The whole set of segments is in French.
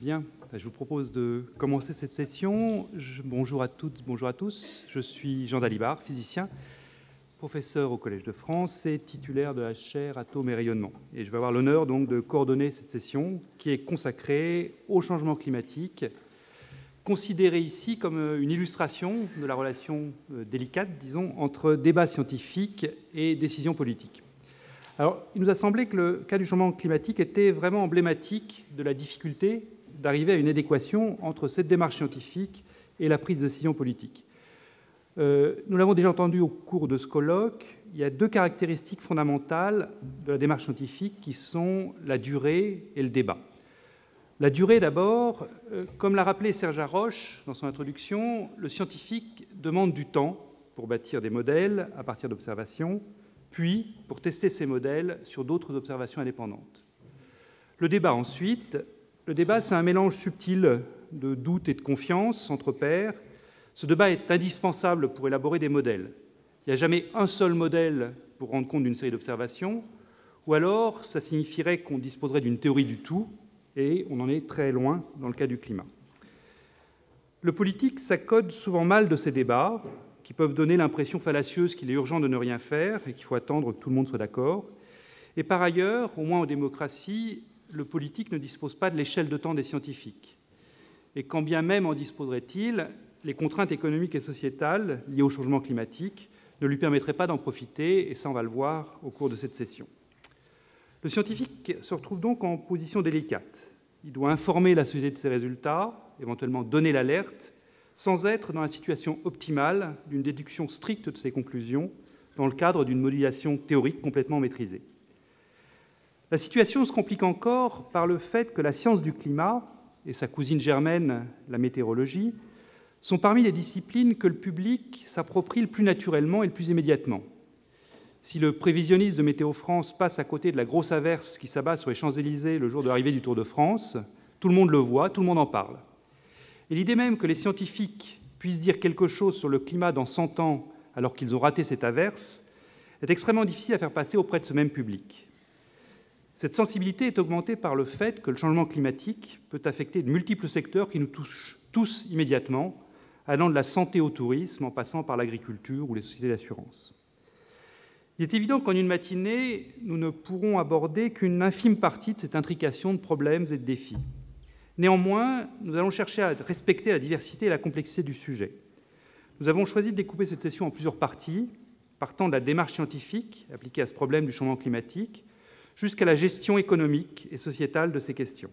Bien, je vous propose de commencer cette session. bonjour à toutes, bonjour à tous. Je suis Jean Dalibard, physicien, professeur au Collège de France et titulaire de la chaire Atomes et rayonnement. Et je vais avoir l'honneur donc de coordonner cette session qui est consacrée au changement climatique, considéré ici comme une illustration de la relation euh, délicate, disons, entre débat scientifique et décision politique. Alors, il nous a semblé que le cas du changement climatique était vraiment emblématique de la difficulté d'arriver à une adéquation entre cette démarche scientifique et la prise de décision politique. Euh, nous l'avons déjà entendu au cours de ce colloque, il y a deux caractéristiques fondamentales de la démarche scientifique qui sont la durée et le débat. La durée d'abord, euh, comme l'a rappelé Serge Haroche dans son introduction, le scientifique demande du temps pour bâtir des modèles à partir d'observations, puis pour tester ces modèles sur d'autres observations indépendantes. Le débat ensuite, le débat c'est un mélange subtil de doute et de confiance entre pairs. Ce débat est indispensable pour élaborer des modèles. Il n'y a jamais un seul modèle pour rendre compte d'une série d'observations, ou alors ça signifierait qu'on disposerait d'une théorie du tout, et on en est très loin dans le cas du climat. Le politique s'accode souvent mal de ces débats, qui peuvent donner l'impression fallacieuse qu'il est urgent de ne rien faire et qu'il faut attendre que tout le monde soit d'accord. Et par ailleurs, au moins en démocratie, le politique ne dispose pas de l'échelle de temps des scientifiques. Et quand bien même en disposerait-il, les contraintes économiques et sociétales liées au changement climatique ne lui permettraient pas d'en profiter, et ça on va le voir au cours de cette session. Le scientifique se retrouve donc en position délicate. Il doit informer la société de ses résultats, éventuellement donner l'alerte, sans être dans la situation optimale d'une déduction stricte de ses conclusions dans le cadre d'une modulation théorique complètement maîtrisée. La situation se complique encore par le fait que la science du climat et sa cousine germaine, la météorologie, sont parmi les disciplines que le public s'approprie le plus naturellement et le plus immédiatement. Si le prévisionniste de Météo France passe à côté de la grosse averse qui s'abat sur les Champs-Élysées le jour de l'arrivée du Tour de France, tout le monde le voit, tout le monde en parle. Et l'idée même que les scientifiques puissent dire quelque chose sur le climat dans 100 ans alors qu'ils ont raté cette averse est extrêmement difficile à faire passer auprès de ce même public. Cette sensibilité est augmentée par le fait que le changement climatique peut affecter de multiples secteurs qui nous touchent tous immédiatement, allant de la santé au tourisme en passant par l'agriculture ou les sociétés d'assurance. Il est évident qu'en une matinée, nous ne pourrons aborder qu'une infime partie de cette intrication de problèmes et de défis. Néanmoins, nous allons chercher à respecter la diversité et la complexité du sujet. Nous avons choisi de découper cette session en plusieurs parties, partant de la démarche scientifique appliquée à ce problème du changement climatique jusqu'à la gestion économique et sociétale de ces questions.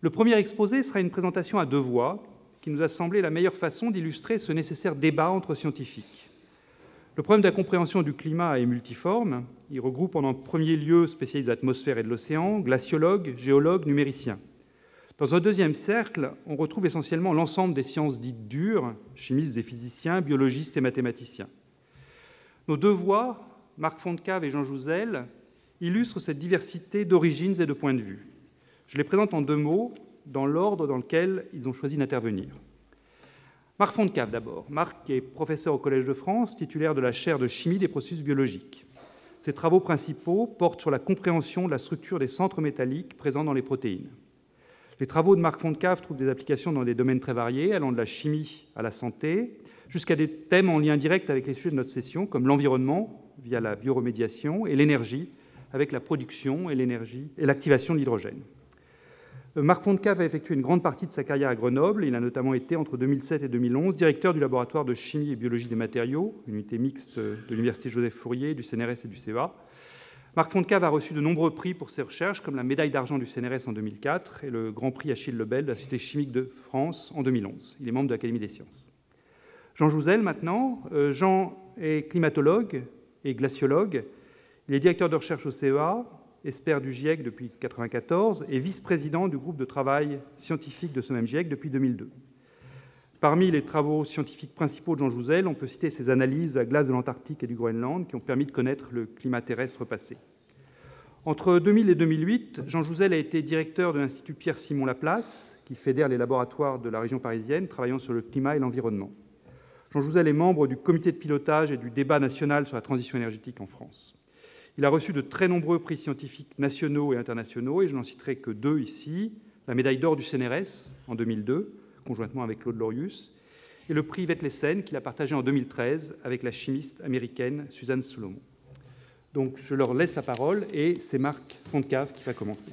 Le premier exposé sera une présentation à deux voix qui nous a semblé la meilleure façon d'illustrer ce nécessaire débat entre scientifiques. Le problème de la compréhension du climat est multiforme. Il regroupe en premier lieu spécialistes de l'atmosphère et de l'océan, glaciologues, géologues, numériciens. Dans un deuxième cercle, on retrouve essentiellement l'ensemble des sciences dites dures, chimistes et physiciens, biologistes et mathématiciens. Nos deux voix, Marc Fontcave et Jean Jouzel, illustrent cette diversité d'origines et de points de vue. Je les présente en deux mots, dans l'ordre dans lequel ils ont choisi d'intervenir. Marc Fontcave d'abord. Marc est professeur au Collège de France, titulaire de la chaire de chimie des processus biologiques. Ses travaux principaux portent sur la compréhension de la structure des centres métalliques présents dans les protéines. Les travaux de Marc Fontcave trouvent des applications dans des domaines très variés, allant de la chimie à la santé, jusqu'à des thèmes en lien direct avec les sujets de notre session, comme l'environnement, via la bioremédiation, et l'énergie, avec la production et l'activation de l'hydrogène. Euh, Marc Fontcave a effectué une grande partie de sa carrière à Grenoble. Il a notamment été, entre 2007 et 2011, directeur du laboratoire de chimie et biologie des matériaux, unité mixte de l'Université Joseph Fourier, du CNRS et du CEA. Marc Fontcave a reçu de nombreux prix pour ses recherches, comme la médaille d'argent du CNRS en 2004 et le Grand Prix Achille Lebel de la Société chimique de France en 2011. Il est membre de l'Académie des sciences. Jean Jouzel, maintenant. Euh, Jean est climatologue et glaciologue. Il est directeur de recherche au CEA, expert du GIEC depuis 1994 et vice-président du groupe de travail scientifique de ce même GIEC depuis 2002. Parmi les travaux scientifiques principaux de Jean Jouzel, on peut citer ses analyses de la glace de l'Antarctique et du Groenland qui ont permis de connaître le climat terrestre passé. Entre 2000 et 2008, Jean Jouzel a été directeur de l'Institut Pierre-Simon Laplace, qui fédère les laboratoires de la région parisienne travaillant sur le climat et l'environnement. Jean Jouzel est membre du comité de pilotage et du débat national sur la transition énergétique en France. Il a reçu de très nombreux prix scientifiques nationaux et internationaux, et je n'en citerai que deux ici. la médaille d'or du CNRS en 2002, conjointement avec Claude Lorius, et le prix Vetlesen qu'il a partagé en 2013 avec la chimiste américaine Suzanne Solomon. Donc je leur laisse la parole et c'est Marc Fontcave qui va commencer.